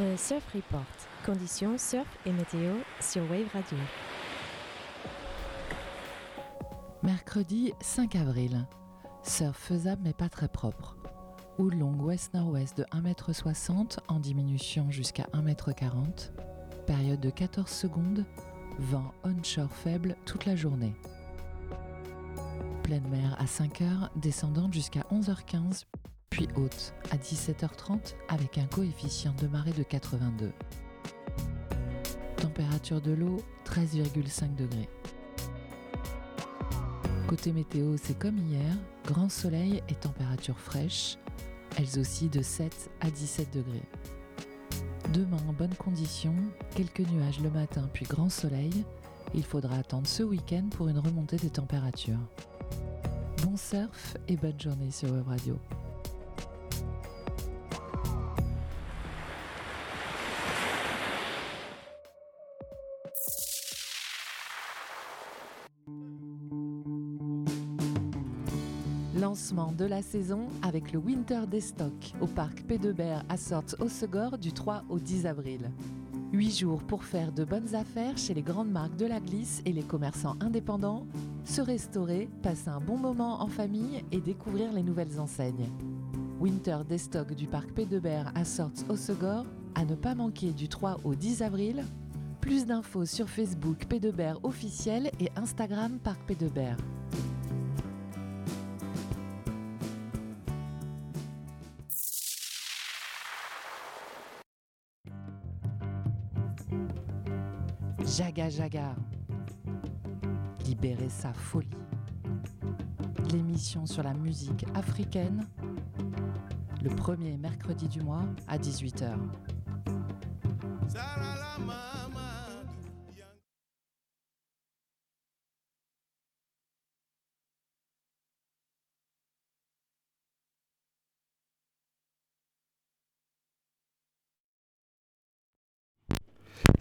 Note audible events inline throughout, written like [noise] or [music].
Le Surf Report, conditions surf et météo sur Wave Radio. Mercredi 5 avril. Surf faisable mais pas très propre. Houle longue ouest-nord-ouest de 1m60 en diminution jusqu'à 1m40. Période de 14 secondes. Vent onshore faible toute la journée. Pleine mer à 5h, descendante jusqu'à 11h15, puis haute à 17h30 avec un coefficient de marée de 82. Température de l'eau 13,5 degrés. Côté météo, c'est comme hier, grand soleil et température fraîche, elles aussi de 7 à 17 degrés. Demain en bonne condition, quelques nuages le matin puis grand soleil, il faudra attendre ce week-end pour une remontée des températures. Bon surf et bonne journée sur Web Radio. De la saison avec le Winter des Stocks au parc Pédebert à Sortes au du 3 au 10 avril. 8 jours pour faire de bonnes affaires chez les grandes marques de la glisse et les commerçants indépendants, se restaurer, passer un bon moment en famille et découvrir les nouvelles enseignes. Winter des stocks du parc Pédebert à Sortes au à ne pas manquer du 3 au 10 avril. Plus d'infos sur Facebook Pédebert officiel et Instagram Parc Pédebert. Jaga. Libérer sa folie. L'émission sur la musique africaine, le premier mercredi du mois à 18h.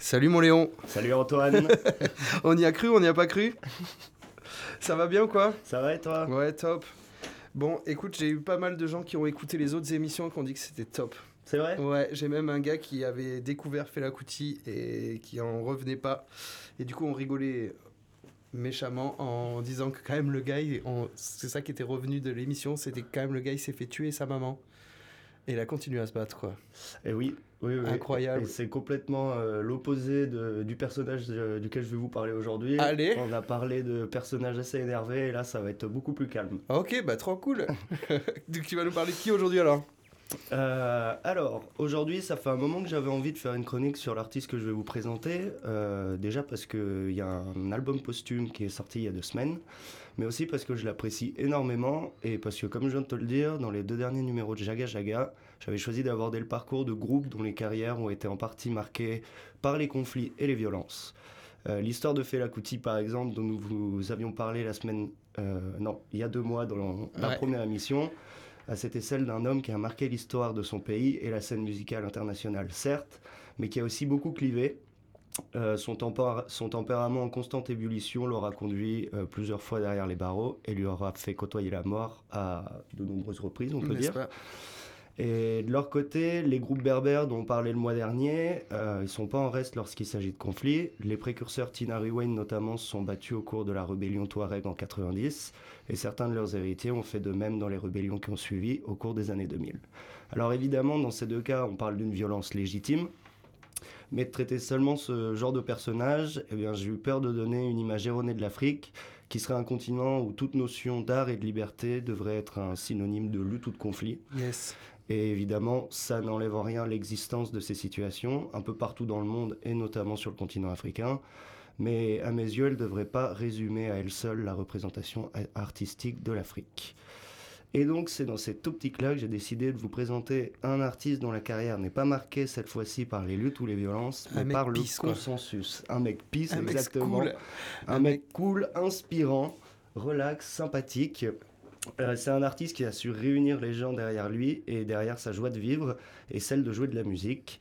Salut mon Léon. Salut Antoine. [laughs] on y a cru, on n'y a pas cru? Ça va bien ou quoi? Ça va et toi? Ouais, top. Bon, écoute, j'ai eu pas mal de gens qui ont écouté les autres émissions et qui ont dit que c'était top. C'est vrai? Ouais, j'ai même un gars qui avait découvert Fela Kuti et qui en revenait pas. Et du coup, on rigolait méchamment en disant que quand même le gars, c'est ça qui était revenu de l'émission, c'était quand même le gars, il s'est fait tuer sa maman. Et il a continué à se battre, quoi. Et oui, oui, oui. Incroyable. C'est complètement euh, l'opposé du personnage euh, duquel je vais vous parler aujourd'hui. Allez. On a parlé de personnages assez énervés et là, ça va être beaucoup plus calme. Ok, bah trop cool. [laughs] Donc tu vas nous parler de qui aujourd'hui alors? Euh, alors, aujourd'hui, ça fait un moment que j'avais envie de faire une chronique sur l'artiste que je vais vous présenter. déjà parce qu'il y a un album posthume qui est sorti il y a deux semaines mais aussi parce que je l'apprécie énormément et parce que, comme je viens de te le dire, dans les deux derniers numéros de Jaga Jaga, j'avais choisi d'aborder le parcours de groupes dont les carrières ont été en partie marquées par les conflits et les violences. Euh, l'histoire de Fela Kuti, par exemple, dont nous vous avions parlé la semaine, euh, non, il y a deux mois dans la première émission, euh, c'était celle d'un homme qui a marqué l'histoire de son pays et la scène musicale internationale, certes, mais qui a aussi beaucoup clivé euh, son, tempérament en constante ébullition l'aura conduit euh, plusieurs fois derrière les barreaux et lui aura fait côtoyer la mort à de nombreuses reprises, on peut dire. Et de leur côté, les groupes berbères dont on parlait le mois dernier, euh, ils sont pas en reste lorsqu'il s'agit de conflits. Les précurseurs Tinari Wayne notamment se sont battus au cours de la rébellion Touareg en 90, et certains de leurs héritiers ont fait de même dans les rébellions qui ont suivi au cours des années 2000. Alors évidemment, dans ces deux cas, on parle d'une violence légitime, mais de traiter seulement ce genre de personnage, eh j'ai eu peur de donner une image erronée de l'Afrique, qui serait un continent où toute notion d'art et de liberté devrait être un synonyme de lutte ou de conflit. Yes. Et évidemment, ça n'enlève en rien l'existence de ces situations, un peu partout dans le monde, et notamment sur le continent africain. Mais à mes yeux, elle ne devrait pas résumer à elle seule la représentation artistique de l'Afrique. Et donc c'est dans cette optique-là que j'ai décidé de vous présenter un artiste dont la carrière n'est pas marquée cette fois-ci par les luttes ou les violences, mais par le consensus. Un mec peace, exactement. Un, mec cool, inspirant, relax, sympathique. Euh, c'est un artiste qui a su réunir les gens derrière lui et derrière sa joie de vivre et celle de jouer de la musique.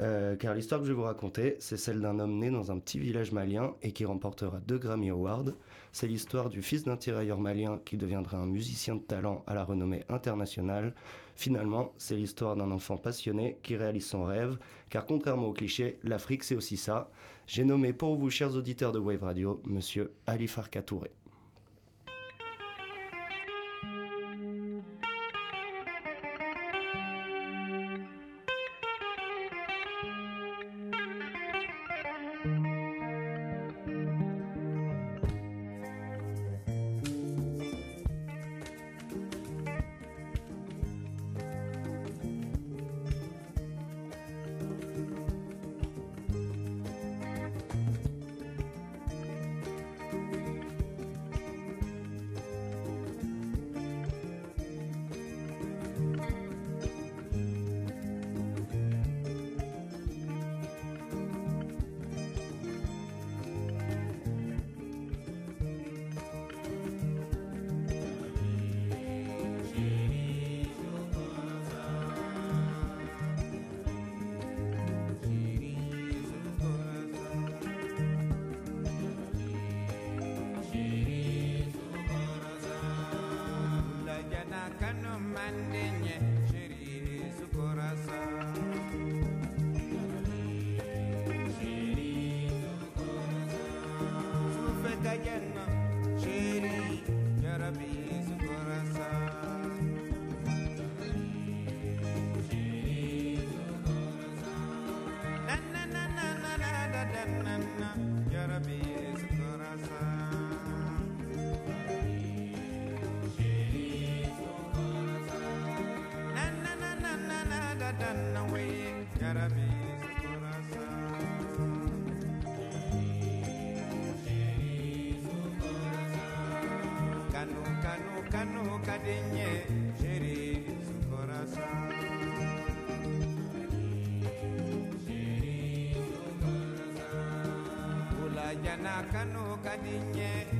Euh, car l'histoire que je vais vous raconter, c'est celle d'un homme né dans un petit village malien et qui remportera deux Grammy Awards. C'est l'histoire du fils d'un tirailleur malien qui deviendra un musicien de talent à la renommée internationale. Finalement, c'est l'histoire d'un enfant passionné qui réalise son rêve, car contrairement aux clichés, l'Afrique c'est aussi ça. J'ai nommé pour vous, chers auditeurs de Wave Radio, Monsieur Ali Farka Touré. jana kanu kadinye.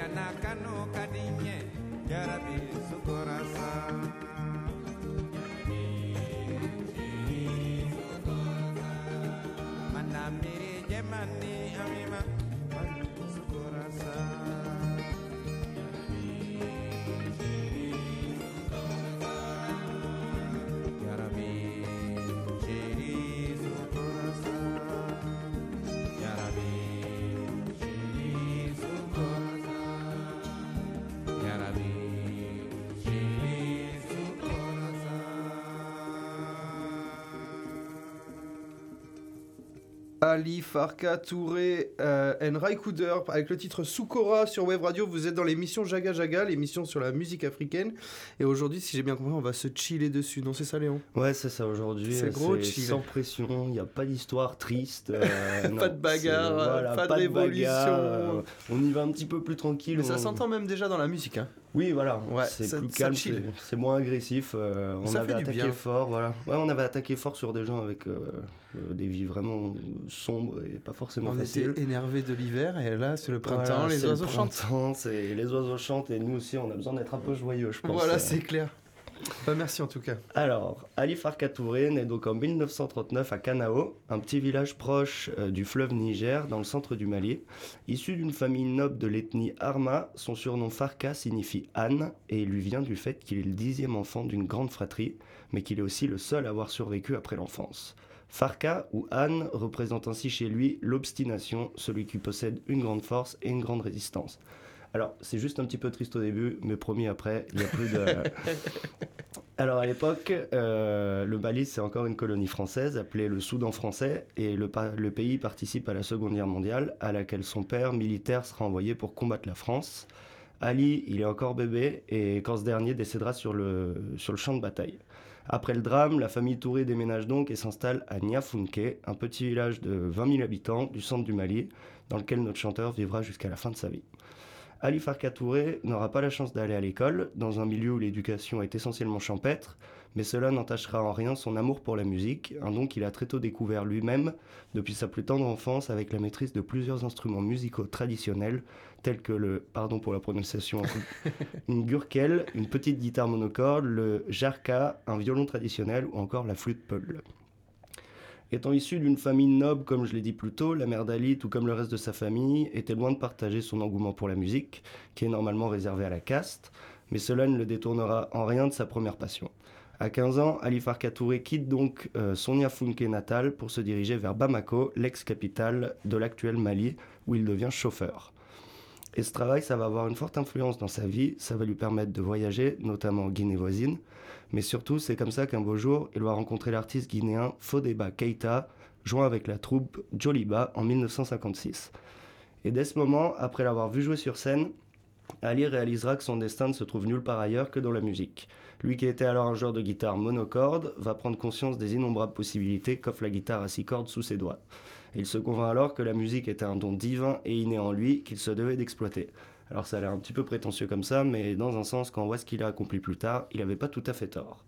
yana kanu kadinye jarabi Rabbi sukurasa Ali Farka Touré euh, and Raikouder avec le titre Soukora sur Web Radio. Vous êtes dans l'émission Jaga Jaga, l'émission sur la musique africaine. Et aujourd'hui, si j'ai bien compris, on va se chiller dessus. Non, c'est ça, Léon? Ouais, c'est ça aujourd'hui. C'est euh, gros chill. sans pression, il n'y a pas d'histoire triste. euh, [laughs] non, Pas de bagarre, pas de révolution. euh, on y va un petit peu plus tranquille. Mais ça s'entend même déjà dans la musique. Hein. Oui, voilà, Ouais, c'est plus calme, c'est- moins agressif. euh, on Ça avait attaqué bien. fort, voilà. Ouais, on avait attaqué fort sur des gens avec euh, euh, des vies vraiment sombres et pas forcément On faciles. était énervé de l'hiver et là, c'est le printemps, Voilà, les c'est le oiseaux chantent. printemps, c'est- les oiseaux chantent et nous aussi, on a besoin d'être un peu joyeux, je pense. Voilà, Euh, c'est clair. Bah, merci en tout cas. Alors, Ali Farka Touré naît donc en 1939 à Kanao, un petit village proche euh, du fleuve Niger, dans le centre du Mali. Issu d'une famille noble de l'ethnie Arma, son surnom Farka signifie Anne et il lui vient du fait qu'il est le dixième enfant d'une grande fratrie, mais qu'il est aussi le seul à avoir survécu après l'enfance. Farka ou Anne représente ainsi chez lui l'obstination, celui qui possède une grande force et une grande résistance. Alors, c'est juste un petit peu triste au début, mais promis après, il n'y a plus de... [laughs] Alors à l'époque, euh, le Mali c'est encore une colonie française appelée le Soudan français et le, pa- le pays participe à la Seconde Guerre mondiale à laquelle son père militaire sera envoyé pour combattre la France. Ali, il est encore bébé et quand ce dernier décédera sur le, sur le champ de bataille. Après le drame, la famille Touré déménage donc et s'installe à Niafunke, un petit village de 20 000 habitants du centre du Mali, dans lequel notre chanteur vivra jusqu'à la fin de sa vie. Ali Farka Touré n'aura pas la chance d'aller à l'école, dans un milieu où l'éducation est essentiellement champêtre, mais cela n'entachera en rien son amour pour la musique, un don qu'il a très tôt découvert lui-même depuis sa plus tendre enfance avec la maîtrise de plusieurs instruments musicaux traditionnels, tels que le, pardon pour la prononciation, [laughs] une gurkel, une petite guitare monocorde, le jarka, un violon traditionnel ou encore la flûte peul. Étant issu d'une famille noble, comme je l'ai dit plus tôt, la mère d'Ali, tout comme le reste de sa famille, était loin de partager son engouement pour la musique, qui est normalement réservé à la caste, mais cela ne le détournera en rien de sa première passion. À 15 ans, Ali Farka Touré quitte donc euh, son Niafunke natal pour se diriger vers Bamako, l'ex-capitale de l'actuel Mali, où il devient chauffeur. Et ce travail, ça va avoir une forte influence dans sa vie, ça va lui permettre de voyager, notamment en Guinée voisine, mais surtout, c'est comme ça qu'un beau jour, il va rencontrer l'artiste guinéen Fodeba Keita, joint avec la troupe Joliba en 1956. Et dès ce moment, après l'avoir vu jouer sur scène, Ali réalisera que son destin ne se trouve nulle part ailleurs que dans la musique. Lui qui était alors un joueur de guitare monocorde, va prendre conscience des innombrables possibilités qu'offre la guitare à six cordes sous ses doigts. Il se convainc alors que la musique était un don divin et inné en lui qu'il se devait d'exploiter. Alors ça a l'air un petit peu prétentieux comme ça, mais dans un sens, quand on voit ce qu'il a accompli plus tard, il n'avait pas tout à fait tort.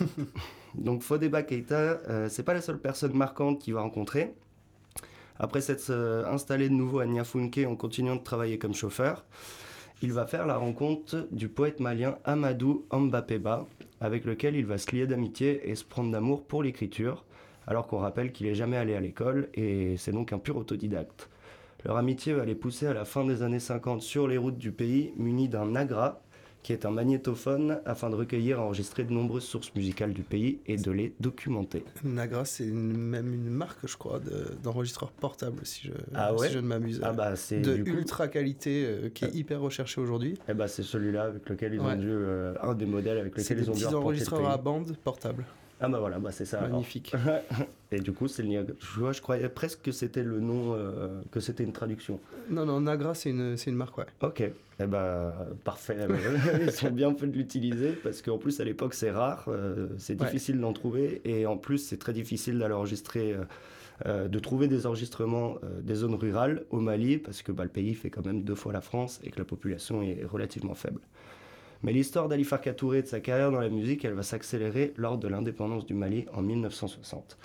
[laughs] Donc Fodeba Keita, euh, c'est pas la seule personne marquante qu'il va rencontrer. Après s'être euh, installé de nouveau à Niafunke en continuant de travailler comme chauffeur, il va faire la rencontre du poète malien Amadou Ambapeba, avec lequel il va se lier d'amitié et se prendre d'amour pour l'écriture, alors qu'on rappelle qu'il n'est jamais allé à l'école et c'est donc un pur autodidacte. Leur amitié va les pousser à la fin des années 50 sur les routes du pays, munis d'un nagra, qui est un magnétophone afin de recueillir et enregistrer de nombreuses sources musicales du pays et de les documenter. Nagra, c'est même une marque, je crois, de- d'enregistreur portable, si je, Ah ouais si je ne m'amuse. Ah bah c'est de du coup, ultra qualité euh, qui est Euh. hyper recherché aujourd'hui. eh bah, c'est celui-là avec lequel ils Ouais. ont dû euh, un des modèles avec C'est lequel des ils ont dû petits arpenter le enregistreurs à bande portable. Ah bah voilà, bah c'est ça. alors. Magnifique. [laughs] Et du coup, c'est le Niagara. Je, vois, je croyais presque que c'était le nom, euh, que c'était une traduction. Non, non, Nagra, c'est une, c'est une marque, ouais. Ok, eh ben parfait. [laughs] Ils sont bien fait de l'utiliser parce qu'en plus à l'époque c'est rare, euh, c'est Ouais. difficile d'en trouver et en plus c'est très difficile d'aller enregistrer, euh, euh, de trouver des enregistrements euh, des zones rurales au Mali parce que bah, le pays fait quand même deux fois la France et que la population est relativement faible. Mais l'histoire d'Ali Farka Touré et de sa carrière dans la musique, elle va s'accélérer lors de l'indépendance du Mali en 1960.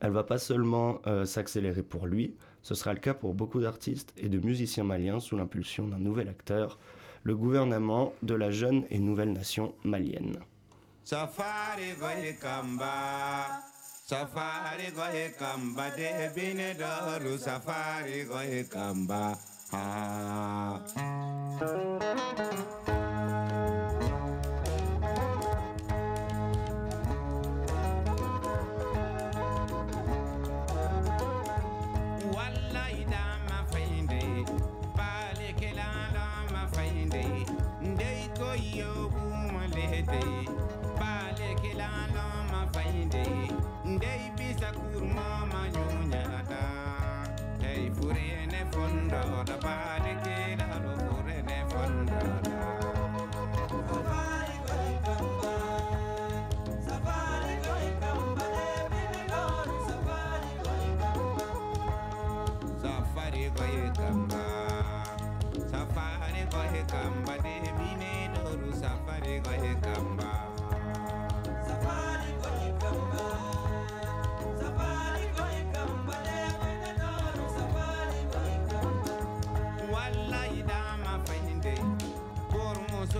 Elle va pas seulement euh, s'accélérer pour lui, Ce sera le cas pour beaucoup d'artistes et de musiciens maliens sous l'impulsion d'un nouvel acteur, le gouvernement de la jeune et nouvelle nation malienne. Ah.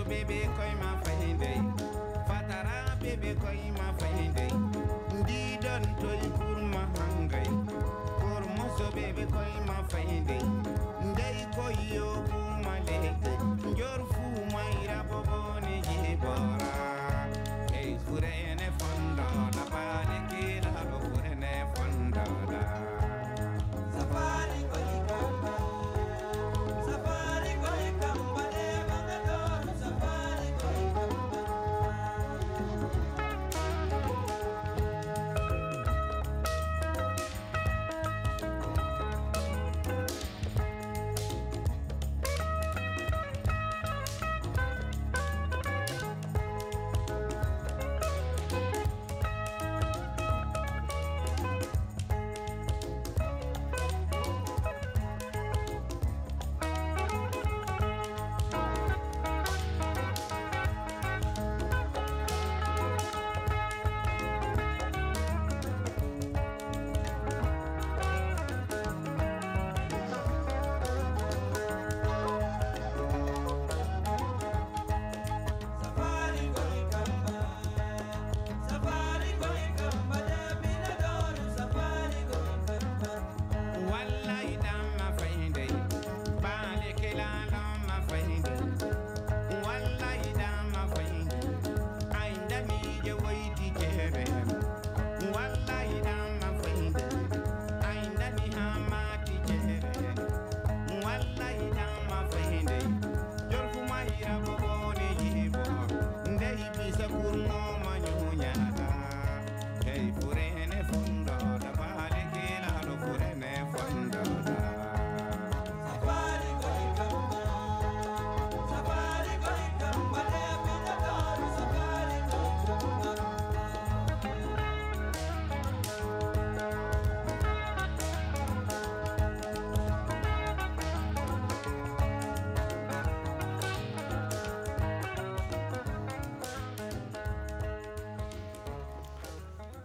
Baby, koy ma fahinde fatara ah, bebe koy ma fahinde ndidon toy kurma hangay kormoso baby, koy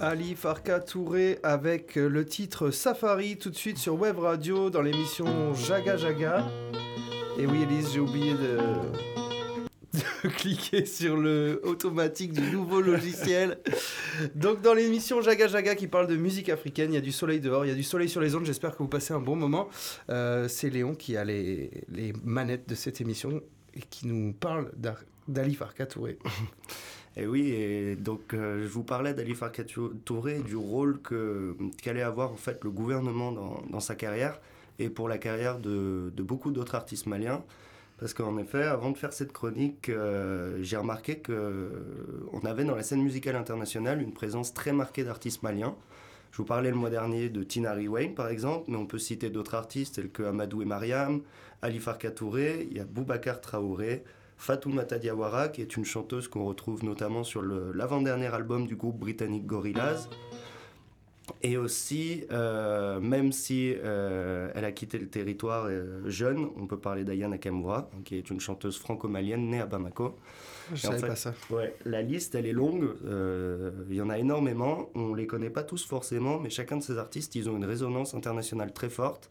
Ali Farka Touré avec le titre Safari tout de suite sur Web Radio dans l'émission Jaga Jaga. Et oui Elise, j'ai oublié de... [laughs] cliquer sur le automatique du nouveau logiciel. Donc dans l'émission Jaga Jaga qui parle de musique africaine, il y a du soleil dehors, il y a du soleil sur les ondes, j'espère que vous passez un bon moment. Euh, C'est Léon qui a les, manettes de cette émission et qui nous parle d'Ali Farka Touré. [laughs] Et oui, donc euh, je vous parlais d'Ali Farka Touré et du rôle qu'allait avoir en fait le gouvernement dans, sa carrière et pour la carrière de, beaucoup d'autres artistes maliens. Parce qu'en effet, avant de faire cette chronique, euh, j'ai remarqué qu'on avait dans la scène musicale internationale une présence très marquée d'artistes maliens. Je vous parlais le mois dernier de Tinari Wayne, par exemple, mais on peut citer d'autres artistes tels que Amadou et Mariam, Ali Farka Touré, il y a Boubacar Traoré, Fatoumata Diawara, qui est une chanteuse qu'on retrouve notamment sur l'avant-dernier album du groupe britannique Gorillaz. Et aussi, euh, même si euh, elle a quitté le territoire euh, jeune, on peut parler d'Ayana Nakamura, qui est une chanteuse franco-malienne née à Bamako. Je Et en savais fait- pas ça. Ouais, la liste, elle est longue. Il y en a énormément. On les connaît pas tous forcément, mais chacun de ces artistes, ils ont une résonance internationale très forte.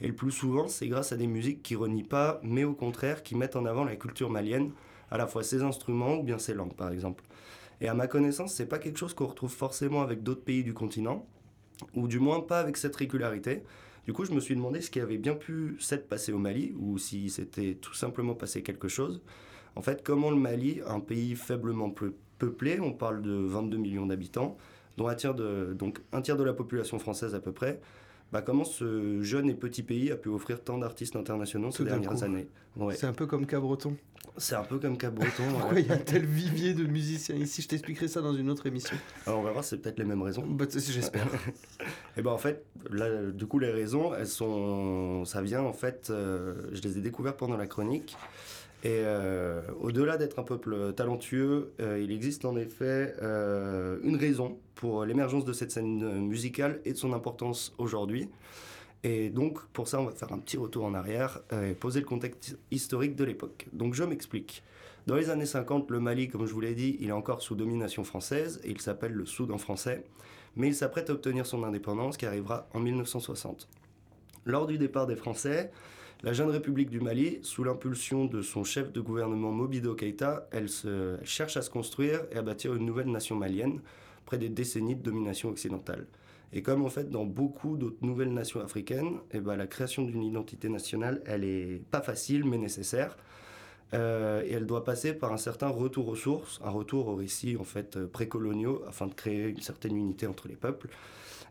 Et le plus souvent, c'est grâce à des musiques qui renient pas, mais au contraire qui mettent en avant la culture malienne, à la fois ses instruments ou bien ses langues par exemple. Et à ma connaissance, c'est pas quelque chose qu'on retrouve forcément avec d'autres pays du continent, ou du moins pas avec cette régularité. Du coup, je me suis demandé ce qui avait bien pu s'être passé au Mali, ou si c'était tout simplement passé quelque chose. En fait, comment le Mali, un pays faiblement peu- peuplé, on parle de 22 millions d'habitants, dont un tiers de, donc un tiers de la population française à peu près, bah, comment ce jeune et petit pays a pu offrir tant d'artistes internationaux ces Tout dernières coup. années? Ouais. C'est un peu comme Cabreton. C'est un peu comme Cap-Breton. [laughs] Pourquoi il y a un tel vivier de musiciens ici? Je t'expliquerai ça dans une autre émission. Alors, on va voir, c'est peut-être les mêmes raisons. Bah, J'espère. [laughs] Et ben en fait, là, du coup, les raisons, elles sont, ça vient en fait, euh, je les ai découvertes pendant la chronique. Et euh, au-delà d'être un peuple talentueux, euh, il existe en effet euh, une raison pour l'émergence de cette scène euh, musicale et de son importance aujourd'hui. Et donc, pour ça, on va faire un petit retour en arrière euh, et poser le contexte historique de l'époque. Donc, je m'explique. Dans les années 50, le Mali, comme je vous l'ai dit, il est encore sous domination française et il s'appelle le Soudan français mais il s'apprête à obtenir son indépendance qui arrivera en 1960. Lors du départ des Français, la jeune République du Mali, sous l'impulsion de son chef de gouvernement Mobido Keïta, elle, se, cherche à se construire et à bâtir une nouvelle nation malienne après des décennies de domination occidentale. Et comme en fait dans beaucoup d'autres nouvelles nations africaines, eh ben, la création d'une identité nationale, elle pas facile mais nécessaire. Euh, et elle doit passer par un certain retour aux sources, un retour aux récits en fait euh, précoloniaux afin de créer une certaine unité entre les peuples.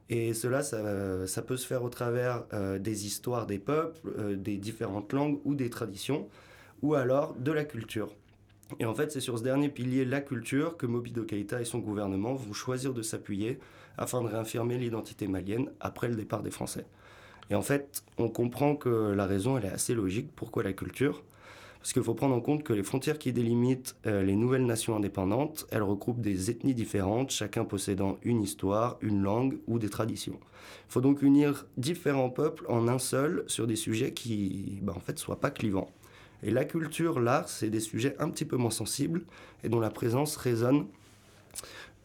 Et cela, ça, peut se faire au travers euh, des histoires des peuples, euh, des différentes langues ou des traditions, ou alors de la culture. Et en fait, c'est sur ce dernier pilier, la culture, que Mobido Keïta et son gouvernement vont choisir de s'appuyer afin de réaffirmer l'identité malienne après le départ des Français. Et en fait, on comprend que la raison, elle est assez logique. Pourquoi la culture? Parce qu'il faut prendre en compte que les frontières qui délimitent euh, les nouvelles nations indépendantes, elles regroupent des ethnies différentes, chacun possédant une histoire, une langue ou des traditions. Il faut donc unir différents peuples en un seul sur des sujets qui, bah, en fait, soient pas clivants. Et la culture, l'art, c'est des sujets un petit peu moins sensibles et dont la présence résonne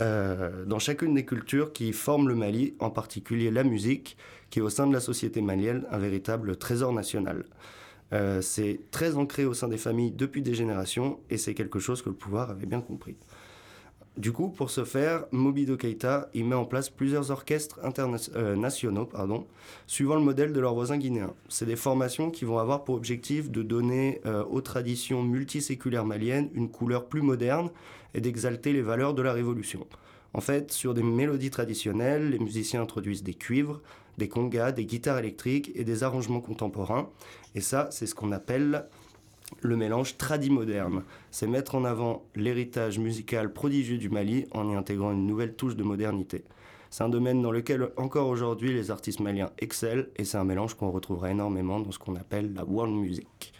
euh, dans chacune des cultures qui forment le Mali, en particulier la musique, qui est au sein de la société malienne un véritable trésor national. Euh, c'est très ancré au sein des familles depuis des générations et c'est quelque chose que le pouvoir avait bien compris. Du coup, pour ce faire, Mobido Keïta il met en place plusieurs orchestres interna- euh, suivant le modèle de leurs voisins guinéens. C'est des formations qui vont avoir pour objectif de donner euh, aux traditions multiséculaires maliennes une couleur plus moderne et d'exalter les valeurs de la Révolution. En fait, sur des mélodies traditionnelles, les musiciens introduisent des cuivres, des congas, des guitares électriques et des arrangements contemporains. Et ça, c'est ce qu'on appelle le mélange tradi-moderne. C'est mettre en avant l'héritage musical prodigieux du Mali en y intégrant une nouvelle touche de modernité. C'est un domaine dans lequel encore aujourd'hui les artistes maliens excellent et c'est un mélange qu'on retrouvera énormément dans ce qu'on appelle la world music.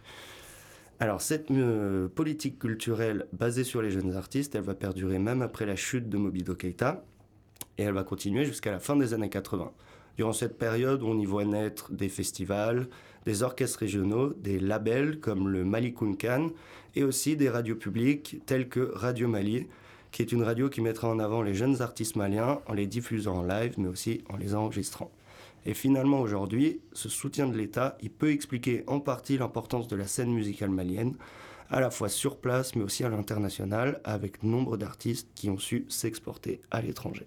Alors cette euh, politique culturelle basée sur les jeunes artistes, elle va perdurer même après la chute de Mobido Keïta et elle va continuer jusqu'à la fin des années 80. Durant cette période, on y voit naître des festivals, des orchestres régionaux, des labels comme le Mali Kunkan et aussi des radios publiques telles que Radio Mali, qui est une radio qui mettra en avant les jeunes artistes maliens en les diffusant en live mais aussi en les enregistrant. Et finalement aujourd'hui, ce soutien de l'État, il peut expliquer en partie l'importance de la scène musicale malienne, à la fois sur place mais aussi à l'international, avec nombre d'artistes qui ont su s'exporter à l'étranger.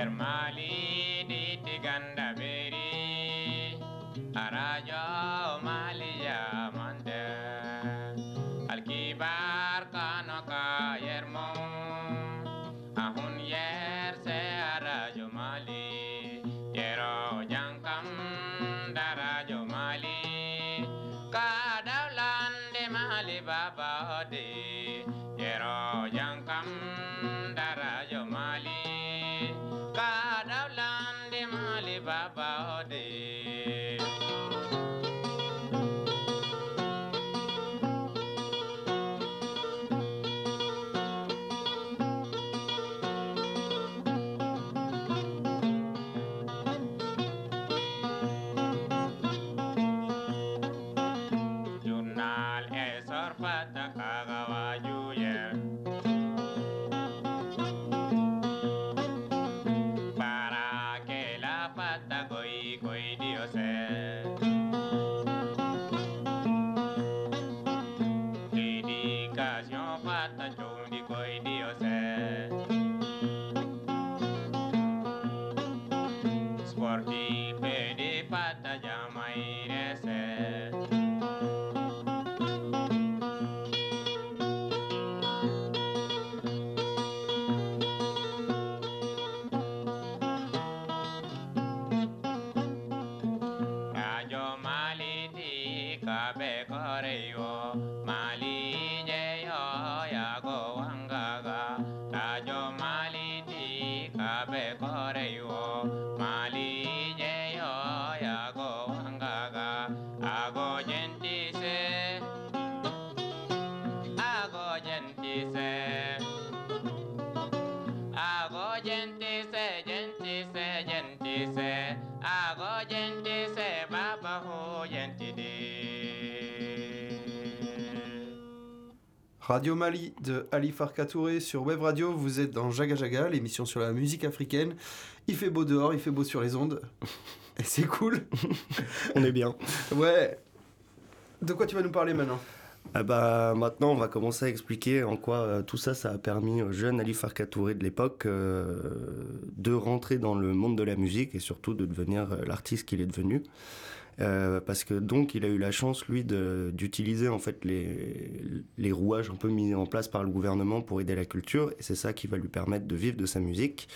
quer malha. Radio Mali de Ali Farka Touré sur Web Radio. Vous êtes dans Jaga Jaga, l'émission sur la musique africaine. Il fait beau dehors, il fait beau sur les ondes. Et c'est cool. [laughs] On est bien. Ouais. De quoi tu vas nous parler maintenant? Ah bah, maintenant, on va commencer à expliquer en quoi euh, tout ça, ça a permis au jeune Ali Farka Touré de l'époque euh, de rentrer dans le monde de la musique et surtout de devenir euh, l'artiste qu'il est devenu. Euh, parce que donc il a eu la chance lui d'utiliser en fait les, rouages un peu mis en place par le gouvernement pour aider la culture et c'est ça qui va lui permettre de vivre de sa musique.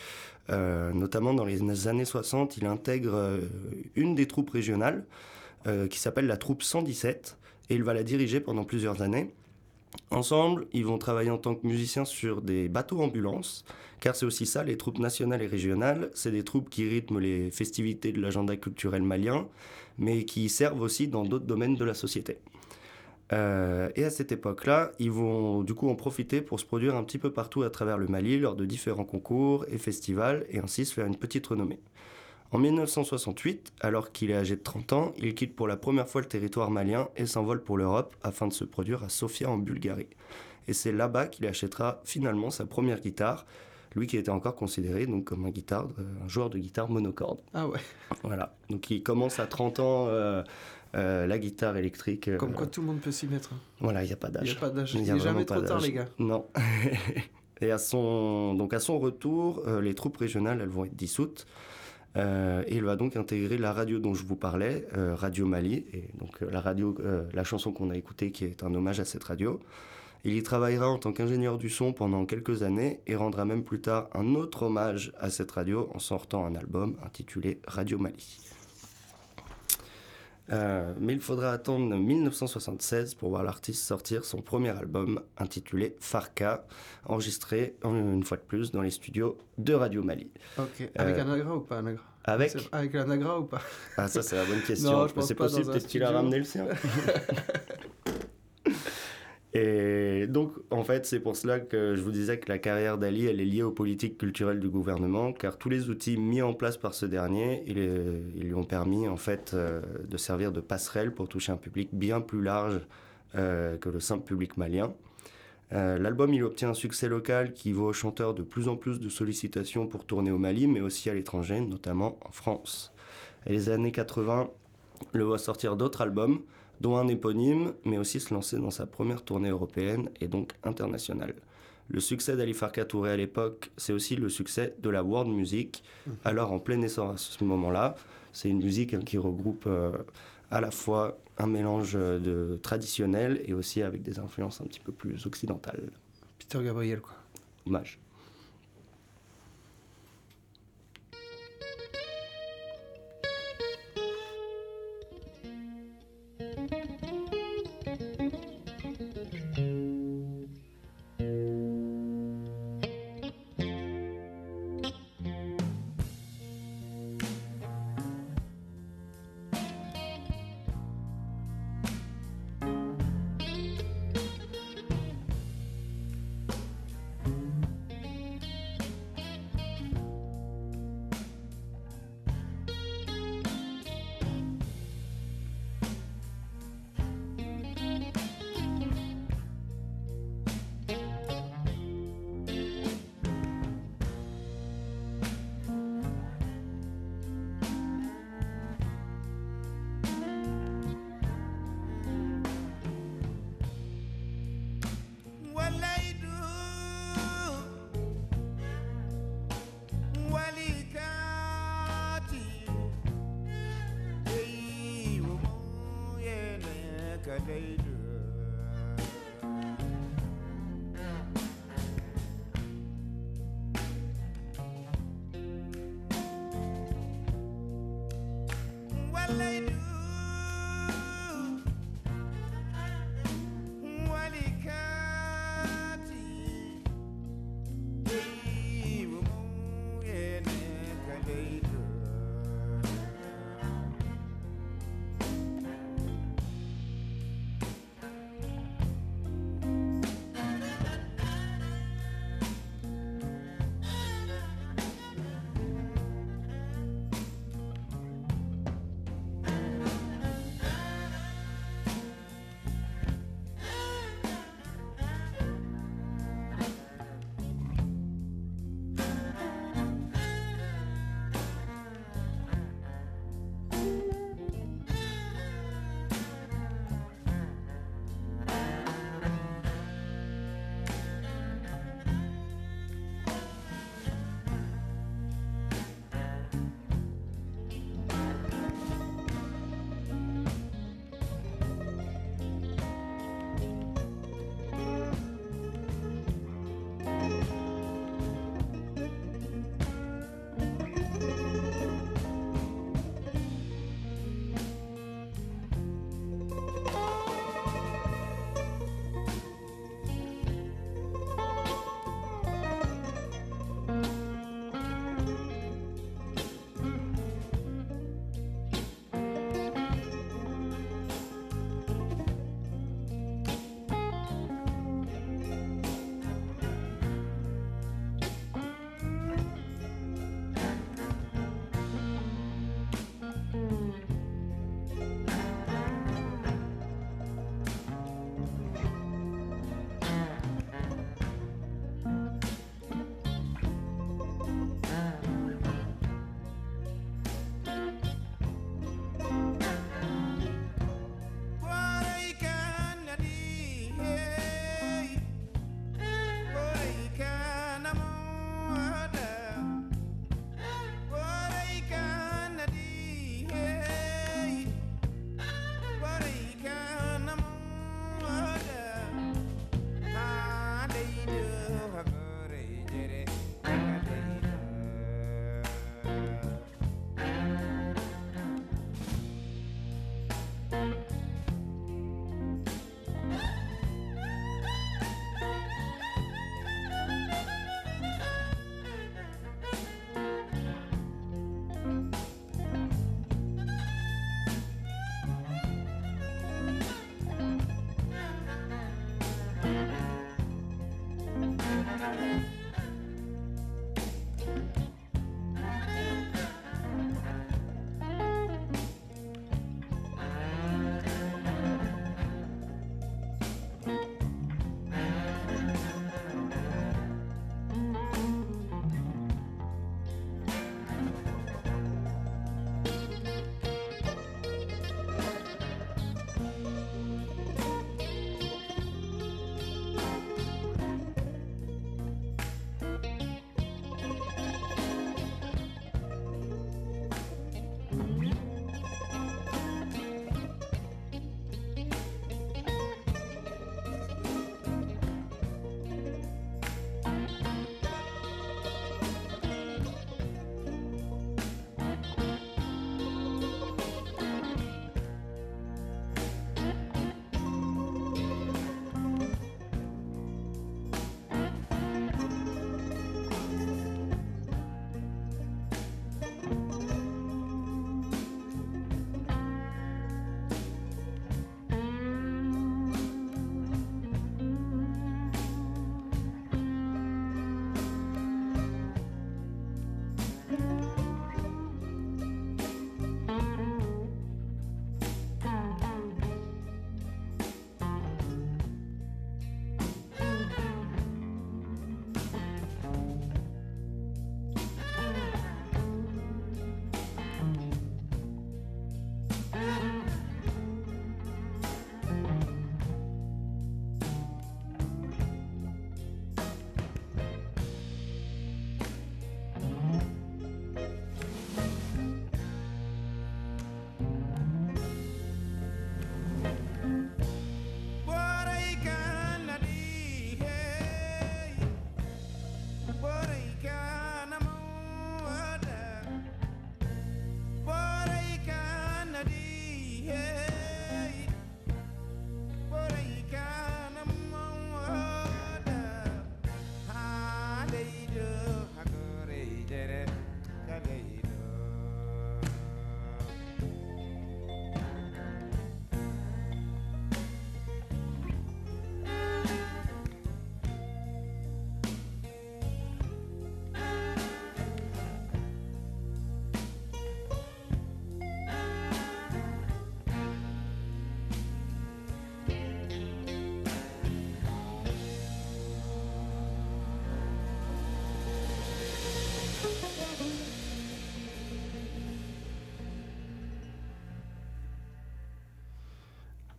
Euh, notamment dans les années 60, il intègre euh, une des troupes régionales qui s'appelle la troupe 117 et il va la diriger pendant plusieurs années. Ensemble, ils vont travailler en tant que musiciens sur des bateaux ambulances, car c'est aussi ça, les troupes nationales et régionales, c'est des troupes qui rythment les festivités de l'agenda culturel malien, mais qui servent aussi dans d'autres domaines de la société. Euh, et à cette époque-là, ils vont du coup en profiter pour se produire un petit peu partout à travers le Mali lors de différents concours et festivals, et ainsi se faire une petite renommée. En 1968, alors qu'il est âgé de 30 ans, il quitte pour la première fois le territoire malien et s'envole pour l'Europe afin de se produire à Sofia en Bulgarie. Et c'est là-bas qu'il achètera finalement sa première guitare, lui qui était encore considéré donc comme un, guitare, un joueur de guitare monocorde. Ah ouais. Voilà, donc il commence à 30 ans euh, euh, la guitare électrique. euh, Comme quoi tout le monde peut s'y mettre. hein. Voilà, il n'y a pas Il n'y d'âge. a pas d'âge. Il n'est jamais trop tard, d'âge. les gars. Non. [laughs] Et à son, donc à son retour, euh, les troupes régionales, elles vont être dissoutes. Euh, il va donc intégrer la radio dont je vous parlais, euh, Radio Mali, et donc euh, la radio, euh, la chanson qu'on a écoutée qui est un hommage à cette radio. Il y travaillera en tant qu'ingénieur du son pendant quelques années et rendra même plus tard un autre hommage à cette radio en sortant un album intitulé Radio Mali. Euh, mais il faudra attendre 1976 pour voir l'artiste sortir son premier album intitulé Farka, enregistré euh, une fois de plus dans les studios de Radio Mali. Ok. Avec Euh, un agra ou pas un agra Avec Avec un agra ou pas? Ah ça c'est la bonne [laughs] question. Non, je pense c'est pas possible, peut-être qu'il a ramené le sien. [laughs] Et donc, en fait, c'est pour cela que je vous disais que la carrière d'Ali, elle est liée aux politiques culturelles du gouvernement, car tous les outils mis en place par ce dernier, ils, euh, lui ont permis, en fait, euh, de servir de passerelle pour toucher un public bien plus large euh, que le simple public malien. L'album, il obtient un succès local qui vaut au chanteur de plus en plus de sollicitations pour tourner au Mali, mais aussi à l'étranger, notamment en France. Et les années 80 le voit sortir d'autres albums, dont un éponyme, mais aussi se lancer dans sa première tournée européenne et donc internationale. Le succès d'Ali Farka Touré à l'époque, c'est aussi le succès de la world music, alors en plein essor à ce moment-là. C'est une musique hein, qui regroupe euh, à la fois un mélange euh, de traditionnel et aussi avec des influences un petit peu plus occidentales. Peter Gabriel, quoi. Hommage.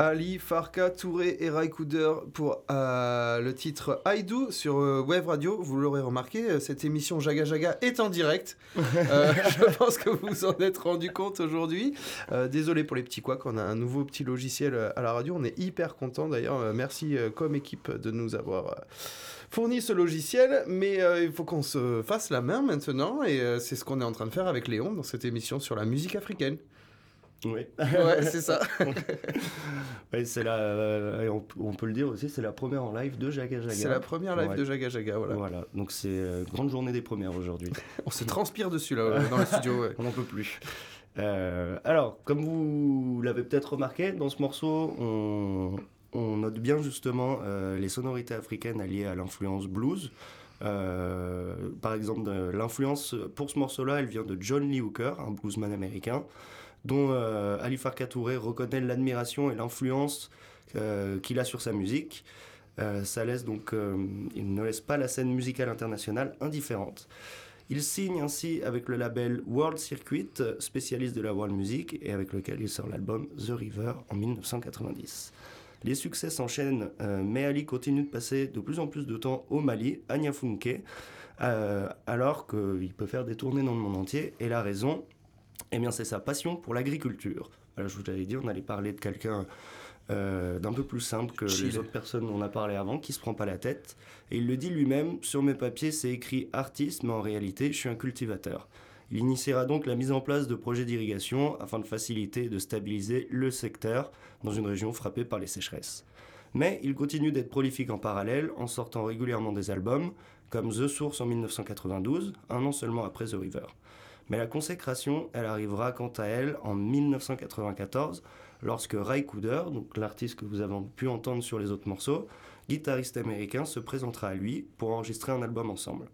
Ali, Farka, Touré et Raikouder pour euh, le titre I Do sur euh, Wave Radio. Vous l'aurez remarqué, euh, cette émission Jaga Jaga est en direct. [laughs] Euh, je pense que vous vous en êtes rendu compte aujourd'hui. Désolé pour les petits couacs, on a un nouveau petit logiciel à la radio. On est hyper content d'ailleurs. Merci comme équipe de nous avoir fourni ce logiciel. Mais il faut qu'on se fasse la main maintenant et c'est ce qu'on est en train de faire avec Léon dans cette émission sur la musique africaine. Oui. Ouais, c'est ça. [laughs] Ouais, c'est la, euh, on, on peut le dire aussi, c'est la première en live de Jaga Jaga. C'est la première live Ouais. de Jaga Jaga, voilà. Voilà, donc c'est euh, grande journée des premières aujourd'hui. [laughs] On se transpire dessus là euh, dans le studio. ouais. [laughs] On n'en peut plus. Euh, alors, comme vous l'avez peut-être remarqué, dans ce morceau, on, on note bien justement les sonorités africaines alliées à l'influence blues. Par exemple, l'influence pour ce morceau-là, elle vient de John Lee Hooker, un bluesman américain, dont euh, Ali Farka Touré reconnaît l'admiration et l'influence euh, qu'il a sur sa musique. Euh, ça laisse donc, il ne laisse pas la scène musicale internationale indifférente. Il signe ainsi avec le label World Circuit, spécialiste de la world music, et avec lequel il sort l'album The River en 1990. Les succès s'enchaînent, mais Ali continue de passer de plus en plus de temps au Mali, à Niafunke, alors qu'il peut faire des tournées dans le monde entier. Et la raison, eh bien, c'est sa passion pour l'agriculture. Alors, je vous l'avais dit, on allait parler de quelqu'un euh, d'un peu plus simple que les autres personnes dont on a parlé avant, qui se prend pas la tête. Et il le dit lui-même, sur mes papiers c'est écrit artiste, mais en réalité je suis un cultivateur. Il initiera donc la mise en place de projets d'irrigation afin de faciliter et de stabiliser le secteur dans une région frappée par les sécheresses. Mais il continue d'être prolifique en parallèle en sortant régulièrement des albums, comme The Source en 1992, un an seulement après The River. Mais la consécration, elle arrivera quant à elle en 1994, lorsque Ray Cooder, l'artiste que vous avez pu entendre sur les autres morceaux, guitariste américain, se présentera à lui pour enregistrer un album ensemble.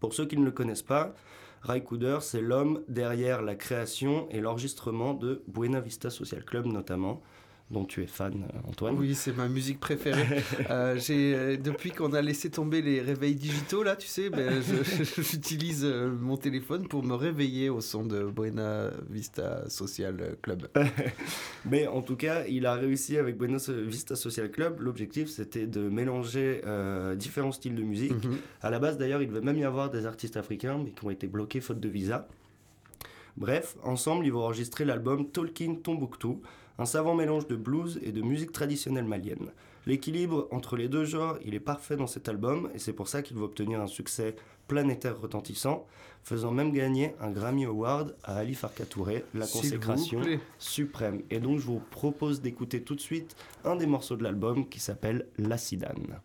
Pour ceux qui ne le connaissent pas, Ray Cooder, c'est l'homme derrière la création et l'enregistrement de Buena Vista Social Club notamment, dont tu es fan, euh, Antoine. Oui, c'est ma musique préférée. [laughs] Euh, j'ai, euh, depuis qu'on a laissé tomber les réveils digitaux, là, tu sais, ben, je- [laughs] j'utilise mon téléphone pour me réveiller au son de Buena Vista Social Club. [laughs] Mais en tout cas, il a réussi avec Buena Vista Social Club. L'objectif, c'était de mélanger euh, différents styles de musique. Mhm. À la base, d'ailleurs, il devait même y avoir des artistes africains, mais qui ont été bloqués faute de visa. Bref, ensemble, ils vont enregistrer l'album Talking Tombouctou, un savant mélange de blues et de musique traditionnelle malienne. L'équilibre entre les deux genres, il est parfait dans cet album, et c'est pour ça qu'il va obtenir un succès planétaire retentissant, faisant même gagner un Grammy Award à Ali Farka Touré, la consécration suprême. Et donc, je vous propose d'écouter tout de suite un des morceaux de l'album qui s'appelle La Sidane.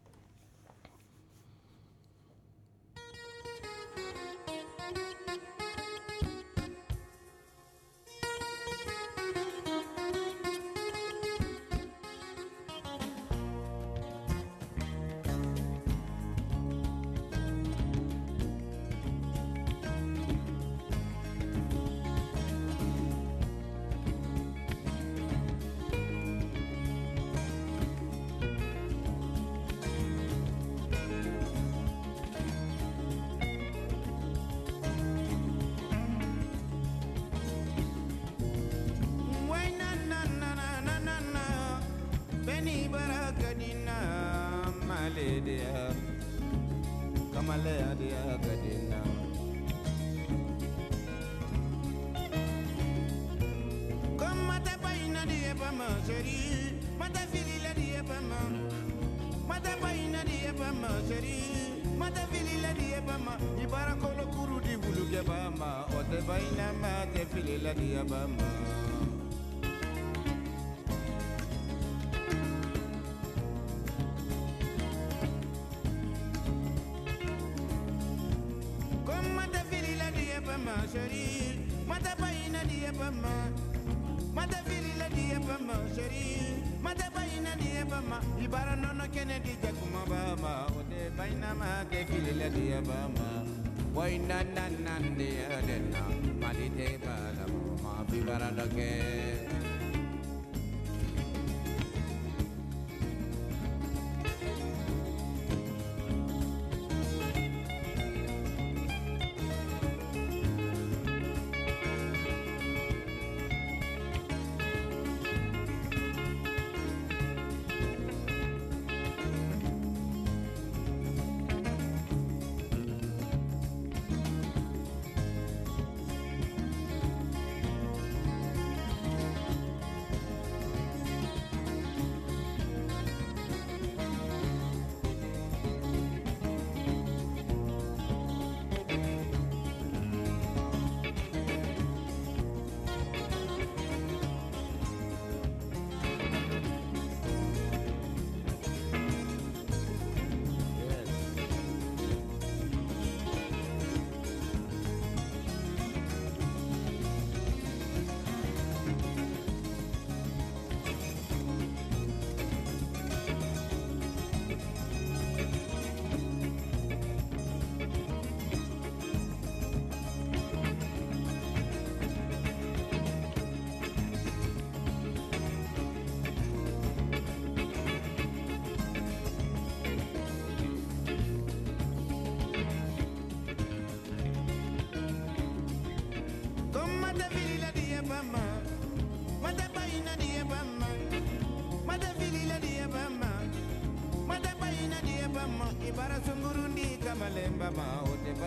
Mata filila di pama Mata paina di pama seri Mata filila di pama Ibara kolo kuru di bulu ke pama Ote paina mata filila di pama Pama, chérie, mata paina di pama, mata filila di pama, chérie madeba ina diabama ibara nono kennedy jakuma bama. Ode baina ma gekilila diabama waina nanande adena malite bala ma bibara doke.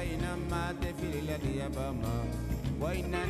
waina ma te filila diya bama waina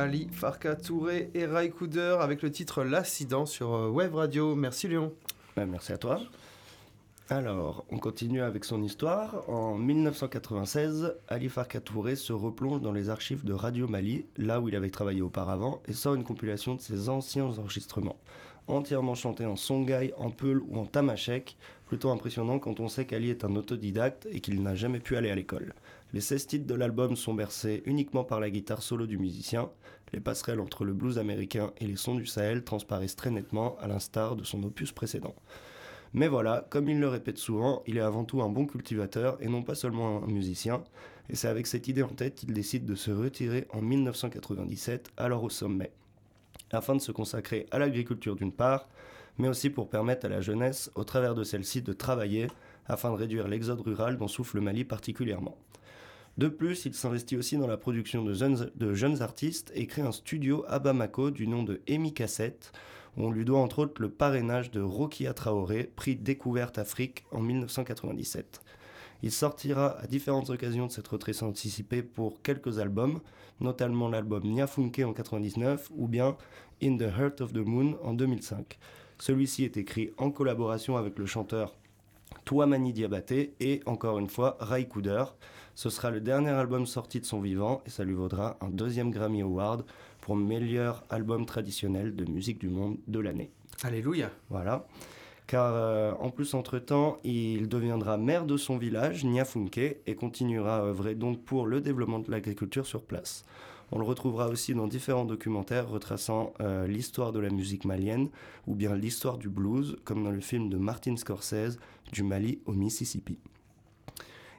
Ali Farka Touré et Couder avec le titre L'accident sur euh, Web Radio. Merci Léon. Ben, merci à toi. Alors, on continue avec son histoire. En 1996, Ali Farka Touré se replonge dans les archives de Radio Mali, là où il avait travaillé auparavant, et sort une compilation de ses anciens enregistrements. Entièrement chantés en songhai, en peul ou en tamashek, plutôt impressionnant quand on sait qu'Ali est un autodidacte et qu'il n'a jamais pu aller à l'école. Les 16 titres de l'album sont bercés uniquement par la guitare solo du musicien. Les passerelles entre le blues américain et les sons du Sahel transparaissent très nettement, à l'instar de son opus précédent. Mais voilà, comme il le répète souvent, il est avant tout un bon cultivateur et non pas seulement un musicien. Et c'est avec cette idée en tête qu'il décide de se retirer en 1997, alors au sommet, afin de se consacrer à l'agriculture d'une part, mais aussi pour permettre à la jeunesse, au travers de celle-ci, de travailler afin de réduire l'exode rural dont souffle le Mali particulièrement. De plus, il s'investit aussi dans la production de jeunes, de jeunes artistes et crée un studio à Bamako du nom de Emi Cassette, où on lui doit entre autres le parrainage de Rokia Traoré, prix Découverte Afrique en 1997. Il sortira à différentes occasions de cette retraite anticipée pour quelques albums, notamment l'album Nyafunke en 99 ou bien In the Heart of the Moon en 2005. Celui-ci est écrit en collaboration avec le chanteur Touamani Diabaté et encore une fois Rai Couder. Ce sera le dernier album sorti de son vivant et ça lui vaudra un deuxième Grammy Award pour meilleur album traditionnel de musique du monde de l'année. Alléluia. Voilà. Car euh, en plus, entre-temps, il deviendra maire de son village, Nyafunke, et continuera à œuvrer donc pour le développement de l'agriculture sur place. On le retrouvera aussi dans différents documentaires retraçant euh, l'histoire de la musique malienne ou bien l'histoire du blues, comme dans le film de Martin Scorsese, Du Mali au Mississippi.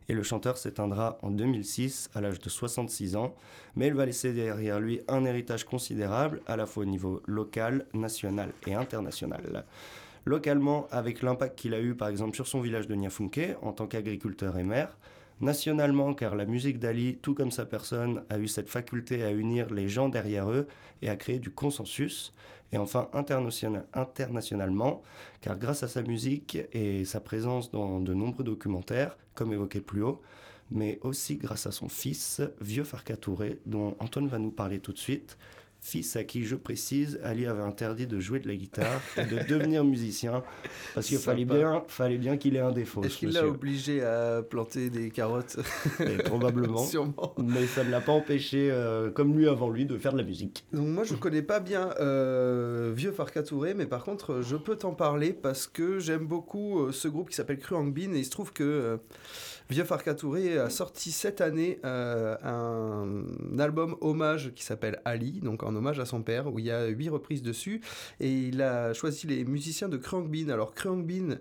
et le chanteur s'éteindra en 2006 à l'âge de 66 ans, mais il va laisser derrière lui un héritage considérable à la fois au niveau local, national et international. Localement, avec l'impact qu'il a eu par exemple sur son village de Niafunke en tant qu'agriculteur et maire, nationalement car la musique d'Ali, tout comme sa personne, a eu cette faculté à unir les gens derrière eux et à créer du consensus, et enfin international- internationalement car grâce à sa musique et sa présence dans de nombreux documentaires, comme évoqué plus haut, mais aussi grâce à son fils, Vieux Farka Touré, dont Antoine va nous parler tout de suite. Fils à qui, je précise, Ali avait interdit de jouer de la guitare et de [laughs] devenir musicien, parce qu'il fallait bien, fallait bien qu'il ait un défaut. Est-ce ce qu'il l'a obligé à planter des carottes? Et [laughs] Probablement. Sûrement. Mais ça ne l'a pas empêché, euh, comme lui avant lui, de faire de la musique. Donc moi je connais pas bien euh, Vieux Farka Touré, mais par contre je peux t'en parler parce que j'aime beaucoup euh, ce groupe qui s'appelle Kruang Bin et il se trouve que Vieux Farka Touré a sorti cette année euh, un album hommage qui s'appelle Ali, donc en hommage à son père, où il y a huit reprises dessus et il a choisi les musiciens de Kruang Bin. Alors Kruang Bin,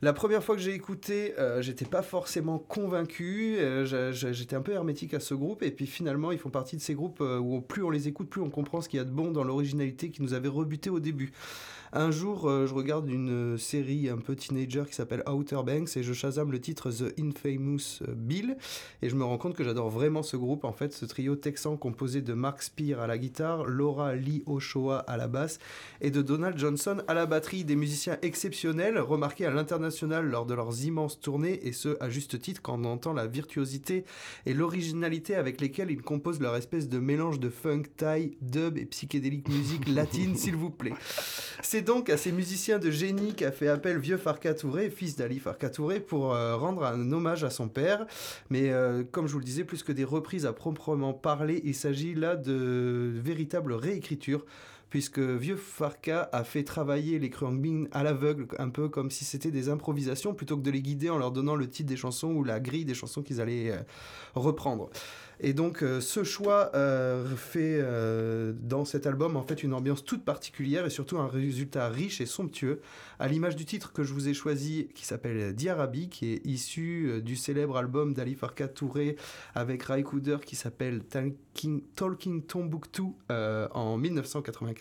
la première fois que j'ai écouté, euh, j'étais pas forcément convaincu, euh, j'étais un peu hermétique à ce groupe et puis finalement ils font partie de ces groupes où plus on les écoute, plus on comprend ce qu'il y a de bon dans l'originalité qui nous avait rebuté au début. Un jour, euh, je regarde une euh, série un peu teenager qui s'appelle Outer Banks et je chasame le titre The Infamous euh, Bill et je me rends compte que j'adore vraiment ce groupe, en fait, ce trio texan composé de Mark Spear à la guitare, Laura Lee Ochoa à la basse et de Donald Johnson à la batterie, des musiciens exceptionnels, remarqués à l'international lors de leurs immenses tournées et ce, à juste titre, quand on entend la virtuosité et l'originalité avec lesquelles ils composent leur espèce de mélange de funk, thai, dub et psychédélique musique latine, [laughs] s'il vous plaît. C'est donc à ces musiciens de génie qu'a fait appel vieux Farka Touré, fils d'Ali Farka Touré, pour euh, rendre un hommage à son père. Mais euh, comme je vous le disais, plus que des reprises à proprement parler, il s'agit là de véritables réécritures puisque Vieux Farca a fait travailler les Kruangbin à l'aveugle, un peu comme si c'était des improvisations, plutôt que de les guider en leur donnant le titre des chansons ou la grille des chansons qu'ils allaient euh, reprendre. Et donc euh, ce choix euh, fait dans cet album en fait une ambiance toute particulière et surtout un résultat riche et somptueux, à l'image du titre que je vous ai choisi qui s'appelle Diarabi, qui est issu du célèbre album d'Ali Farka Touré avec Raikouder qui s'appelle Talking, Talking Tombouctou en 1995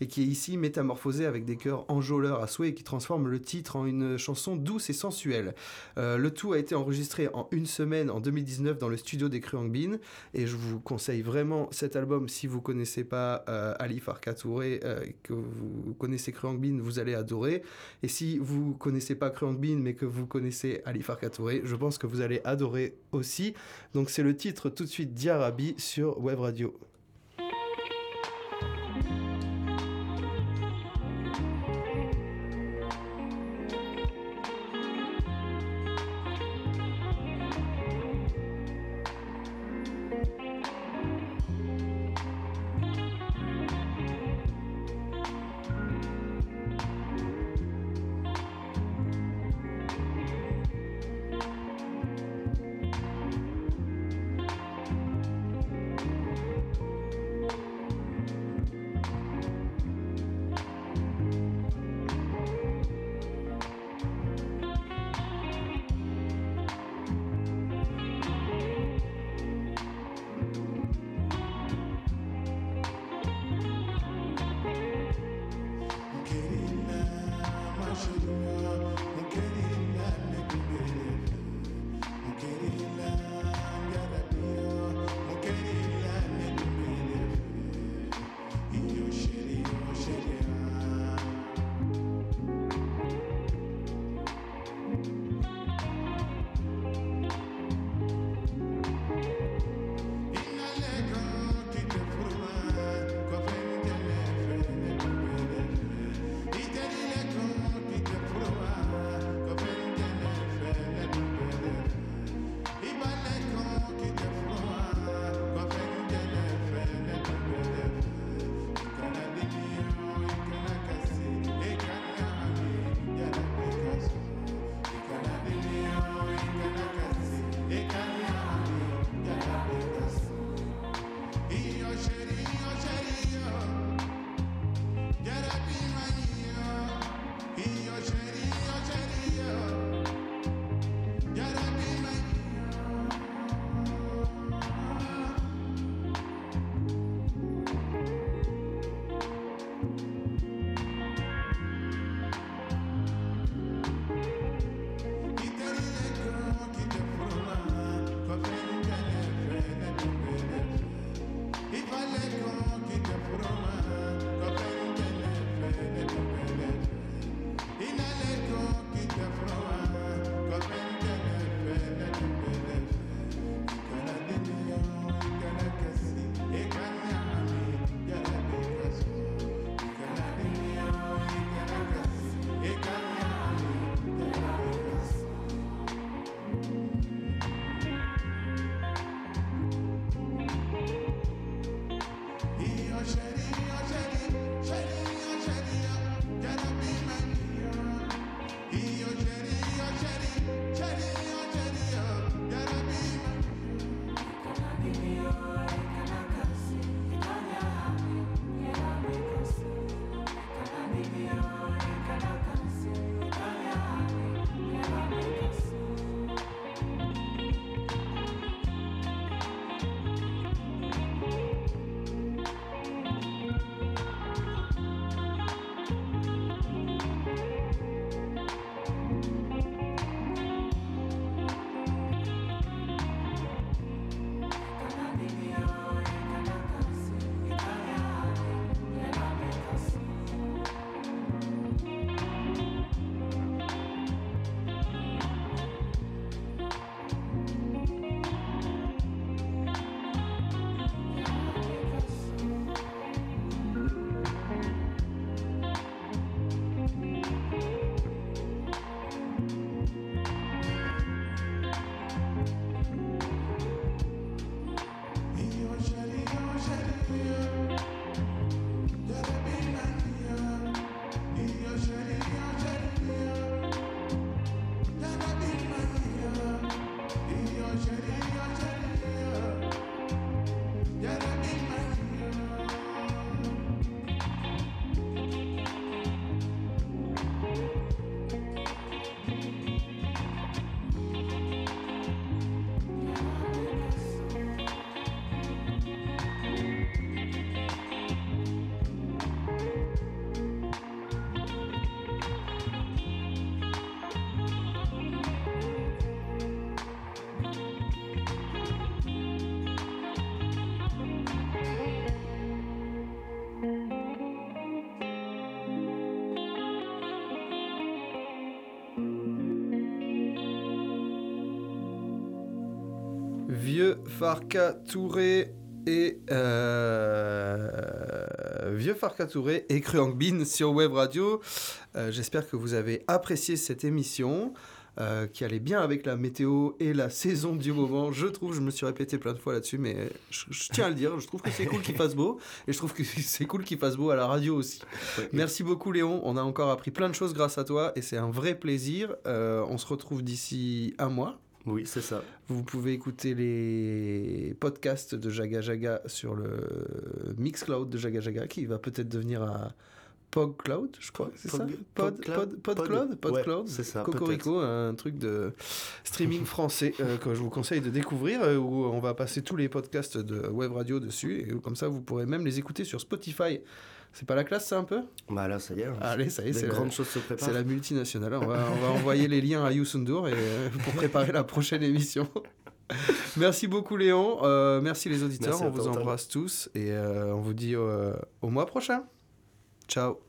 et qui est ici métamorphosé avec des chœurs enjôleurs à souhait et qui transforme le titre en une chanson douce et sensuelle. Euh, le tout a été enregistré en une semaine en 2019 dans le studio des Kruang Bean, et je vous conseille vraiment cet album si vous connaissez pas euh, Ali Farka Touré, euh, que vous connaissez Kruang Bean, vous allez adorer, et si vous connaissez pas Kruang Bean mais que vous connaissez Ali Farka Touré, je pense que vous allez adorer aussi. Donc c'est le titre tout de suite d'Yarabi sur Web Radio. should have Vieux Farka Touré et euh, Vieux Farka Touré et Bin sur Web Radio. Euh, J'espère que vous avez apprécié cette émission. euh, qui allait bien avec la météo et la saison du moment. Je trouve, je me suis répété plein de fois là-dessus, mais je, je tiens à le dire. Je trouve que c'est cool qu'il fasse beau et je trouve que [laughs] c'est cool qu'il fasse beau à la radio aussi. Merci beaucoup Léon, on a encore appris plein de choses grâce à toi et c'est un vrai plaisir. Euh, on se retrouve d'ici un mois. Oui, c'est ça. Vous pouvez écouter les podcasts de Jaga Jaga sur le Mixcloud de Jaga Jaga qui va peut-être devenir un PodCloud, je crois, c'est ça? Pod- Pod, Podcloud? Pod, PodCloud, c'est ça, Cocorico, un truc de streaming français euh, que je vous conseille de découvrir euh, où on va passer tous les podcasts de web radio dessus et comme ça vous pourrez même les écouter sur Spotify. C'est pas la classe ça un peu? Bah là, ça y est. hein. Allez, ça y est, Des c'est la- grandes choses se c'est la multinationale. On va, on va envoyer les liens à Youssoundour et, euh, pour préparer la prochaine émission. [laughs] merci beaucoup Léon. Euh, merci les auditeurs. Merci on vous embrasse tous et euh, on vous dit au mois prochain. Ciao.